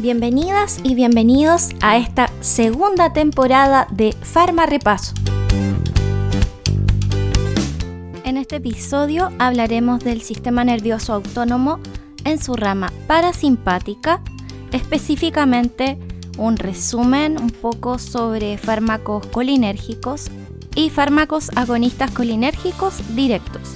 Bienvenidas y bienvenidos a esta segunda temporada de Farma Repaso. En este episodio hablaremos del sistema nervioso autónomo en su rama parasimpática, específicamente un resumen un poco sobre fármacos colinérgicos y fármacos agonistas colinérgicos directos.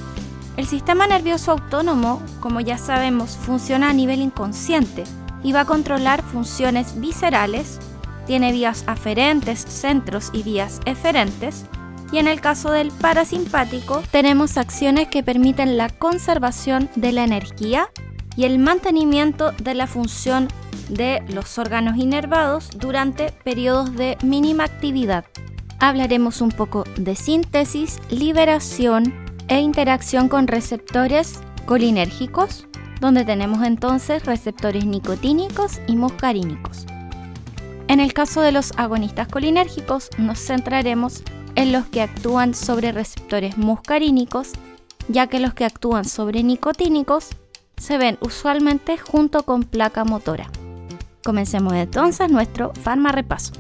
El sistema nervioso autónomo, como ya sabemos, funciona a nivel inconsciente y va a controlar funciones viscerales, tiene vías aferentes, centros y vías eferentes, y en el caso del parasimpático tenemos acciones que permiten la conservación de la energía y el mantenimiento de la función de los órganos inervados durante periodos de mínima actividad. Hablaremos un poco de síntesis, liberación e interacción con receptores colinérgicos, donde tenemos entonces receptores nicotínicos y muscarínicos. En el caso de los agonistas colinérgicos nos centraremos en los que actúan sobre receptores muscarínicos, ya que los que actúan sobre nicotínicos se ven usualmente junto con placa motora. Comencemos entonces nuestro farma repaso.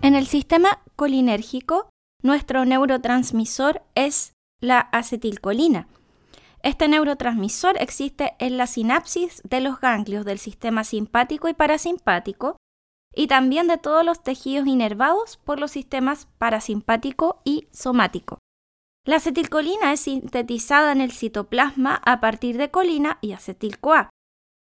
En el sistema colinérgico, nuestro neurotransmisor es la acetilcolina, este neurotransmisor existe en la sinapsis de los ganglios del sistema simpático y parasimpático y también de todos los tejidos inervados por los sistemas parasimpático y somático. La acetilcolina es sintetizada en el citoplasma a partir de colina y acetil-CoA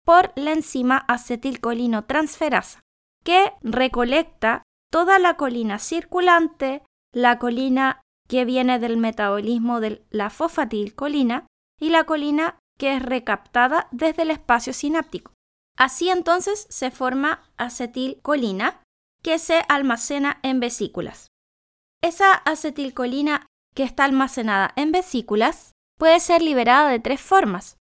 por la enzima acetilcolinotransferasa, que recolecta toda la colina circulante, la colina que viene del metabolismo de la fosfatilcolina y la colina que es recaptada desde el espacio sináptico. Así entonces se forma acetilcolina que se almacena en vesículas. Esa acetilcolina que está almacenada en vesículas puede ser liberada de tres formas.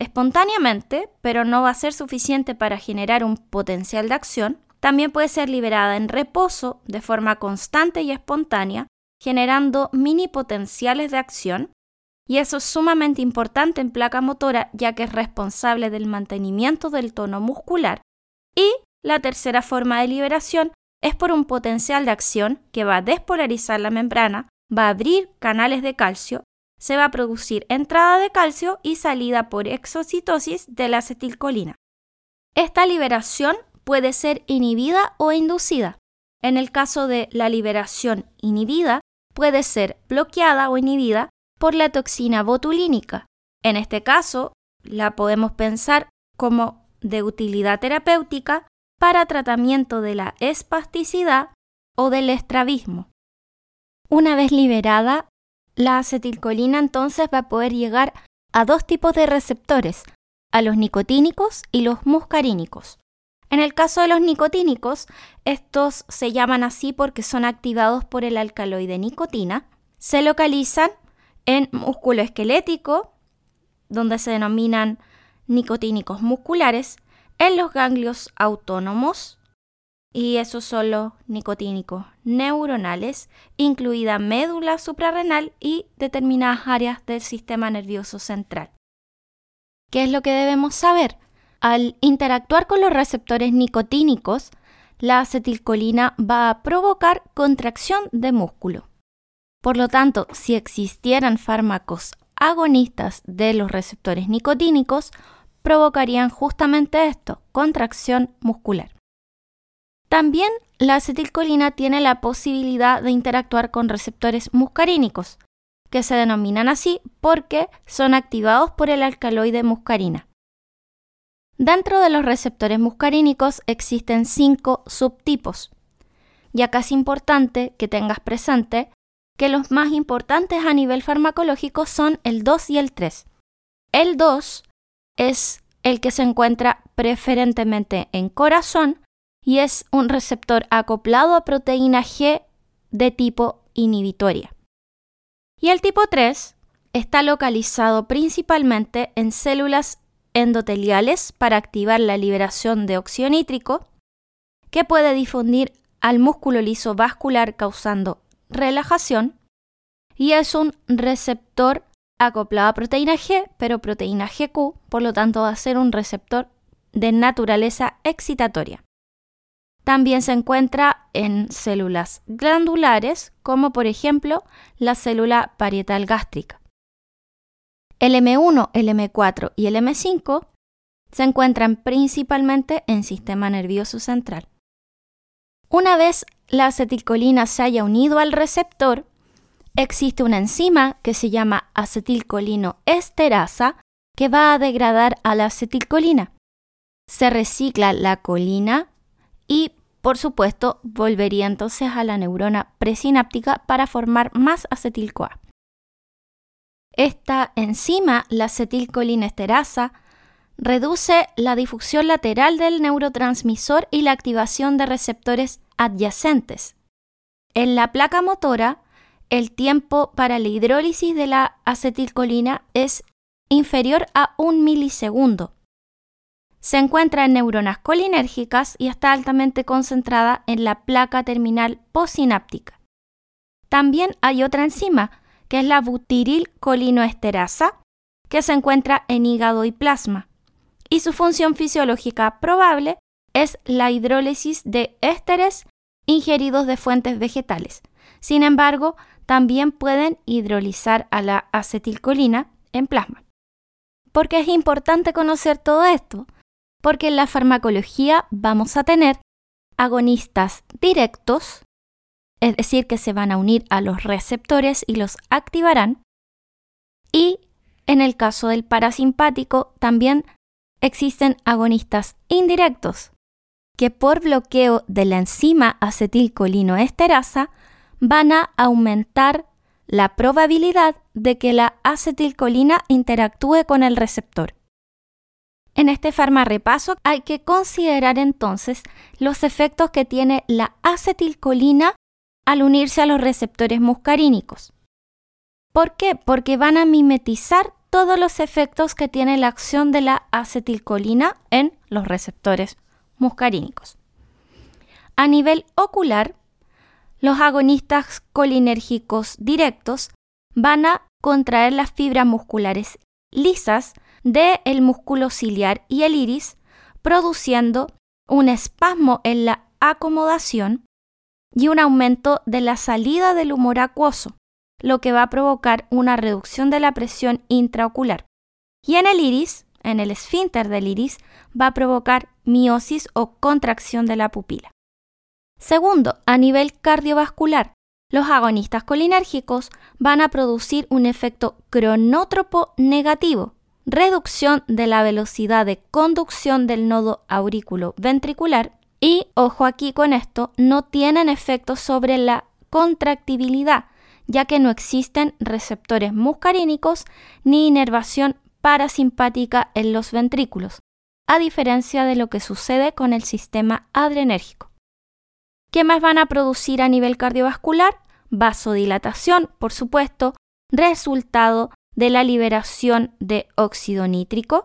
Espontáneamente, pero no va a ser suficiente para generar un potencial de acción. También puede ser liberada en reposo de forma constante y espontánea, generando mini potenciales de acción y eso es sumamente importante en placa motora ya que es responsable del mantenimiento del tono muscular. Y la tercera forma de liberación es por un potencial de acción que va a despolarizar la membrana, va a abrir canales de calcio, se va a producir entrada de calcio y salida por exocitosis de la acetilcolina. Esta liberación puede ser inhibida o inducida. En el caso de la liberación inhibida, puede ser bloqueada o inhibida por la toxina botulínica. En este caso, la podemos pensar como de utilidad terapéutica para tratamiento de la espasticidad o del estrabismo. Una vez liberada, la acetilcolina entonces va a poder llegar a dos tipos de receptores, a los nicotínicos y los muscarínicos. En el caso de los nicotínicos, estos se llaman así porque son activados por el alcaloide nicotina, se localizan en músculo esquelético, donde se denominan nicotínicos musculares, en los ganglios autónomos, y esos son los nicotínicos neuronales, incluida médula suprarrenal y determinadas áreas del sistema nervioso central. ¿Qué es lo que debemos saber? Al interactuar con los receptores nicotínicos, la acetilcolina va a provocar contracción de músculo. Por lo tanto, si existieran fármacos agonistas de los receptores nicotínicos, provocarían justamente esto, contracción muscular. También la acetilcolina tiene la posibilidad de interactuar con receptores muscarínicos, que se denominan así porque son activados por el alcaloide muscarina. Dentro de los receptores muscarínicos existen cinco subtipos. Y acá es importante que tengas presente que los más importantes a nivel farmacológico son el 2 y el 3. El 2 es el que se encuentra preferentemente en corazón y es un receptor acoplado a proteína G de tipo inhibitoria. Y el tipo 3 está localizado principalmente en células endoteliales para activar la liberación de óxido nítrico, que puede difundir al músculo liso vascular causando relajación y es un receptor acoplado a proteína G, pero proteína GQ, por lo tanto va a ser un receptor de naturaleza excitatoria. También se encuentra en células glandulares, como por ejemplo la célula parietal gástrica. El M1, el M4 y el M5 se encuentran principalmente en sistema nervioso central. Una vez la acetilcolina se haya unido al receptor, existe una enzima que se llama acetilcolino esterasa que va a degradar a la acetilcolina. Se recicla la colina y, por supuesto, volvería entonces a la neurona presináptica para formar más acetil-CoA. Esta enzima, la acetilcolina esterasa, reduce la difusión lateral del neurotransmisor y la activación de receptores adyacentes. En la placa motora, el tiempo para la hidrólisis de la acetilcolina es inferior a un milisegundo. Se encuentra en neuronas colinérgicas y está altamente concentrada en la placa terminal postsináptica. También hay otra enzima, que es la butirilcolinoesterasa, que se encuentra en hígado y plasma, y su función fisiológica probable es la hidrólisis de ésteres ingeridos de fuentes vegetales. Sin embargo, también pueden hidrolizar a la acetilcolina en plasma. ¿Por qué es importante conocer todo esto? Porque en la farmacología vamos a tener agonistas directos, es decir, que se van a unir a los receptores y los activarán. Y en el caso del parasimpático también existen agonistas indirectos, que por bloqueo de la enzima acetilcolinoesterasa van a aumentar la probabilidad de que la acetilcolina interactúe con el receptor. En este farmarepaso hay que considerar entonces los efectos que tiene la acetilcolina al unirse a los receptores muscarínicos. ¿Por qué? Porque van a mimetizar todos los efectos que tiene la acción de la acetilcolina en los receptores muscarínicos. A nivel ocular, los agonistas colinérgicos directos van a contraer las fibras musculares lisas del músculo ciliar y el iris, produciendo un espasmo en la acomodación y un aumento de la salida del humor acuoso, lo que va a provocar una reducción de la presión intraocular. Y en el iris, en el esfínter del iris, va a provocar miosis o contracción de la pupila. Segundo, a nivel cardiovascular, los agonistas colinérgicos van a producir un efecto cronótropo negativo, reducción de la velocidad de conducción del nodo aurículo ventricular y, ojo aquí con esto, no tienen efecto sobre la contractibilidad, ya que no existen receptores muscarínicos ni inervación parasimpática en los ventrículos, a diferencia de lo que sucede con el sistema adrenérgico. ¿Qué más van a producir a nivel cardiovascular? Vasodilatación, por supuesto, resultado de la liberación de óxido nítrico.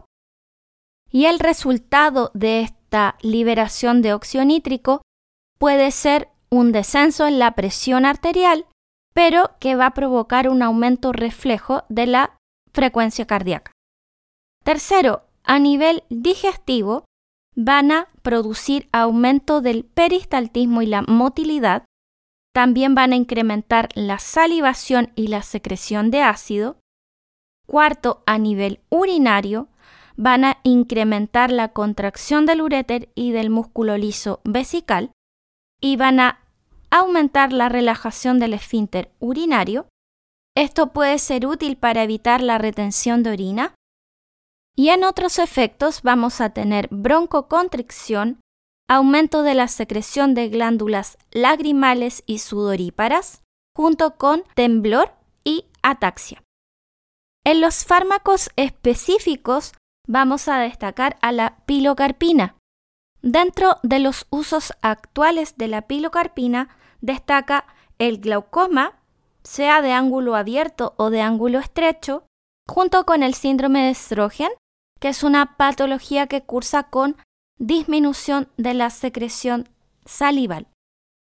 Y el resultado de esta liberación de óxido nítrico puede ser un descenso en la presión arterial, pero que va a provocar un aumento reflejo de la frecuencia cardíaca. Tercero, a nivel digestivo, van a producir aumento del peristaltismo y la motilidad, también van a incrementar la salivación y la secreción de ácido. Cuarto, a nivel urinario, van a incrementar la contracción del uréter y del músculo liso vesical y van a aumentar la relajación del esfínter urinario. Esto puede ser útil para evitar la retención de orina y en otros efectos vamos a tener broncoconstricción, aumento de la secreción de glándulas lagrimales y sudoríparas, junto con temblor y ataxia. En los fármacos específicos vamos a destacar a la pilocarpina. Dentro de los usos actuales de la pilocarpina destaca el glaucoma, sea de ángulo abierto o de ángulo estrecho, junto con el síndrome de Sjögren que es una patología que cursa con disminución de la secreción salival.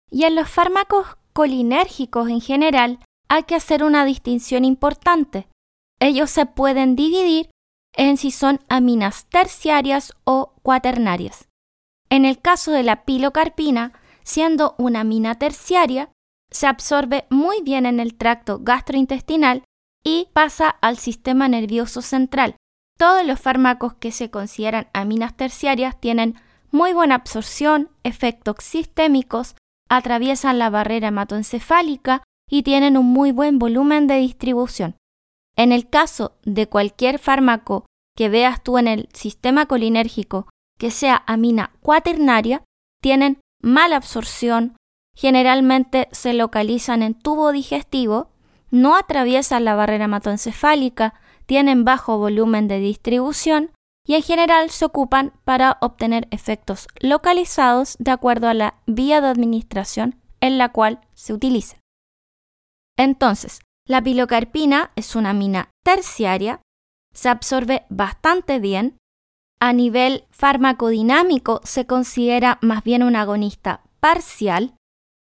Y en los fármacos colinérgicos en general hay que hacer una distinción importante. Ellos se pueden dividir en si son aminas terciarias o cuaternarias. En el caso de la pilocarpina, siendo una amina terciaria, se absorbe muy bien en el tracto gastrointestinal y pasa al sistema nervioso central. Todos los fármacos que se consideran aminas terciarias tienen muy buena absorción, efectos sistémicos, atraviesan la barrera hematoencefálica y tienen un muy buen volumen de distribución. En el caso de cualquier fármaco que veas tú en el sistema colinérgico que sea amina cuaternaria, tienen mala absorción, generalmente se localizan en tubo digestivo, no atraviesan la barrera hematoencefálica, tienen bajo volumen de distribución y en general se ocupan para obtener efectos localizados de acuerdo a la vía de administración en la cual se utilicen. Entonces, la pilocarpina es una amina terciaria, se absorbe bastante bien, a nivel farmacodinámico se considera más bien un agonista parcial.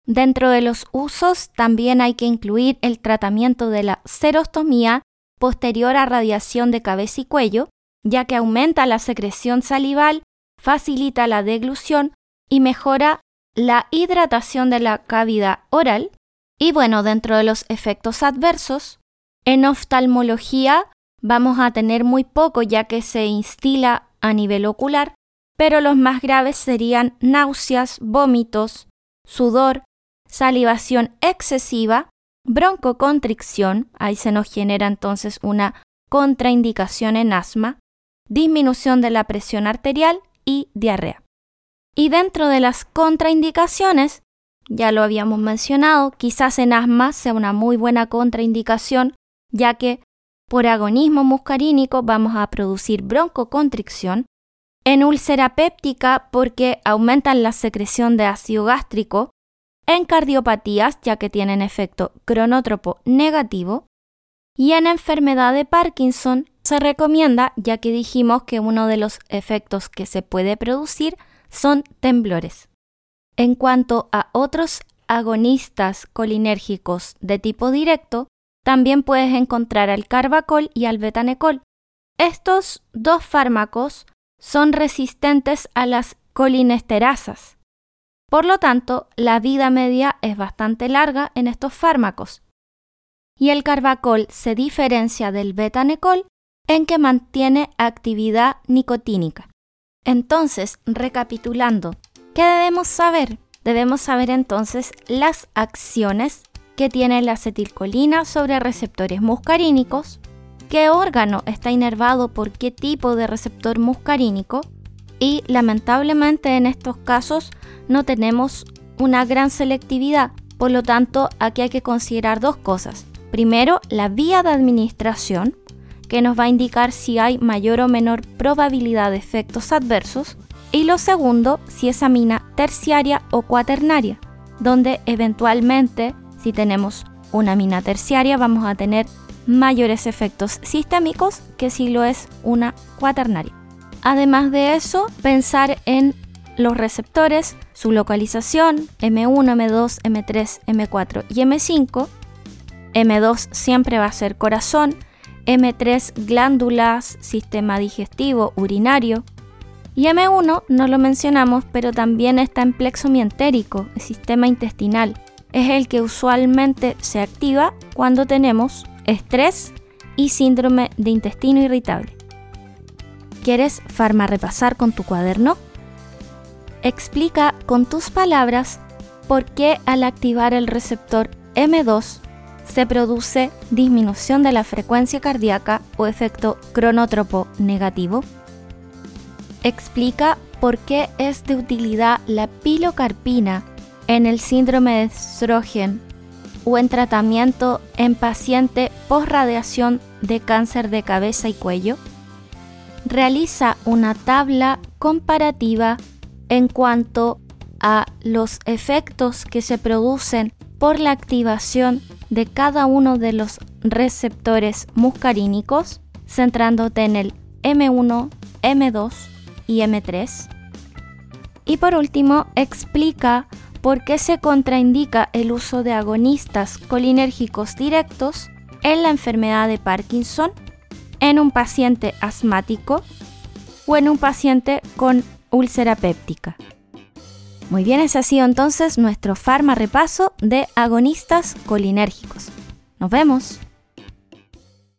Dentro de los usos también hay que incluir el tratamiento de la serostomía posterior a radiación de cabeza y cuello, ya que aumenta la secreción salival, facilita la deglución y mejora la hidratación de la cavidad oral. Y bueno, dentro de los efectos adversos, en oftalmología vamos a tener muy poco ya que se instila a nivel ocular, pero los más graves serían náuseas, vómitos, sudor, salivación excesiva, broncocontricción, ahí se nos genera entonces una contraindicación en asma, disminución de la presión arterial y diarrea. Y dentro de las contraindicaciones, ya lo habíamos mencionado, quizás en asma sea una muy buena contraindicación, ya que por agonismo muscarínico vamos a producir broncocontricción. En úlcera péptica porque aumentan la secreción de ácido gástrico. En cardiopatías ya que tienen efecto cronótropo negativo. Y en enfermedad de Parkinson se recomienda ya que dijimos que uno de los efectos que se puede producir son temblores. En cuanto a otros agonistas colinérgicos de tipo directo, también puedes encontrar al carbacol y al betanecol. Estos dos fármacos son resistentes a las colinesterasas. Por lo tanto, la vida media es bastante larga en estos fármacos. Y el carbacol se diferencia del betanecol en que mantiene actividad nicotínica. Entonces, recapitulando, ¿qué debemos saber? Debemos saber entonces las acciones que tiene la acetilcolina sobre receptores muscarínicos, qué órgano está inervado por qué tipo de receptor muscarínico y lamentablemente en estos casos no tenemos una gran selectividad, por lo tanto aquí hay que considerar dos cosas. Primero, la vía de administración, que nos va a indicar si hay mayor o menor probabilidad de efectos adversos, y lo segundo, si es amina terciaria o cuaternaria, donde eventualmente si tenemos una mina terciaria vamos a tener mayores efectos sistémicos que si lo es una cuaternaria. Además de eso, pensar en los receptores, su localización, M1, M2, M3, M4 y M5. M2 siempre va a ser corazón, M3 glándulas, sistema digestivo, urinario. Y M1 no lo mencionamos, pero también está en plexo mientérico, el sistema intestinal es el que usualmente se activa cuando tenemos estrés y síndrome de intestino irritable. ¿Quieres farma repasar con tu cuaderno? Explica con tus palabras por qué al activar el receptor M2 se produce disminución de la frecuencia cardíaca o efecto cronótropo negativo. Explica por qué es de utilidad la pilocarpina en el síndrome de Sjögren o en tratamiento en paciente post-radiación de cáncer de cabeza y cuello, realiza una tabla comparativa en cuanto a los efectos que se producen por la activación de cada uno de los receptores muscarínicos, centrándote en el M1, M2 y M3. Y por último, explica por qué se contraindica el uso de agonistas colinérgicos directos en la enfermedad de Parkinson, en un paciente asmático o en un paciente con úlcera péptica. Muy bien, ese ha sido entonces nuestro farma repaso de agonistas colinérgicos. Nos vemos.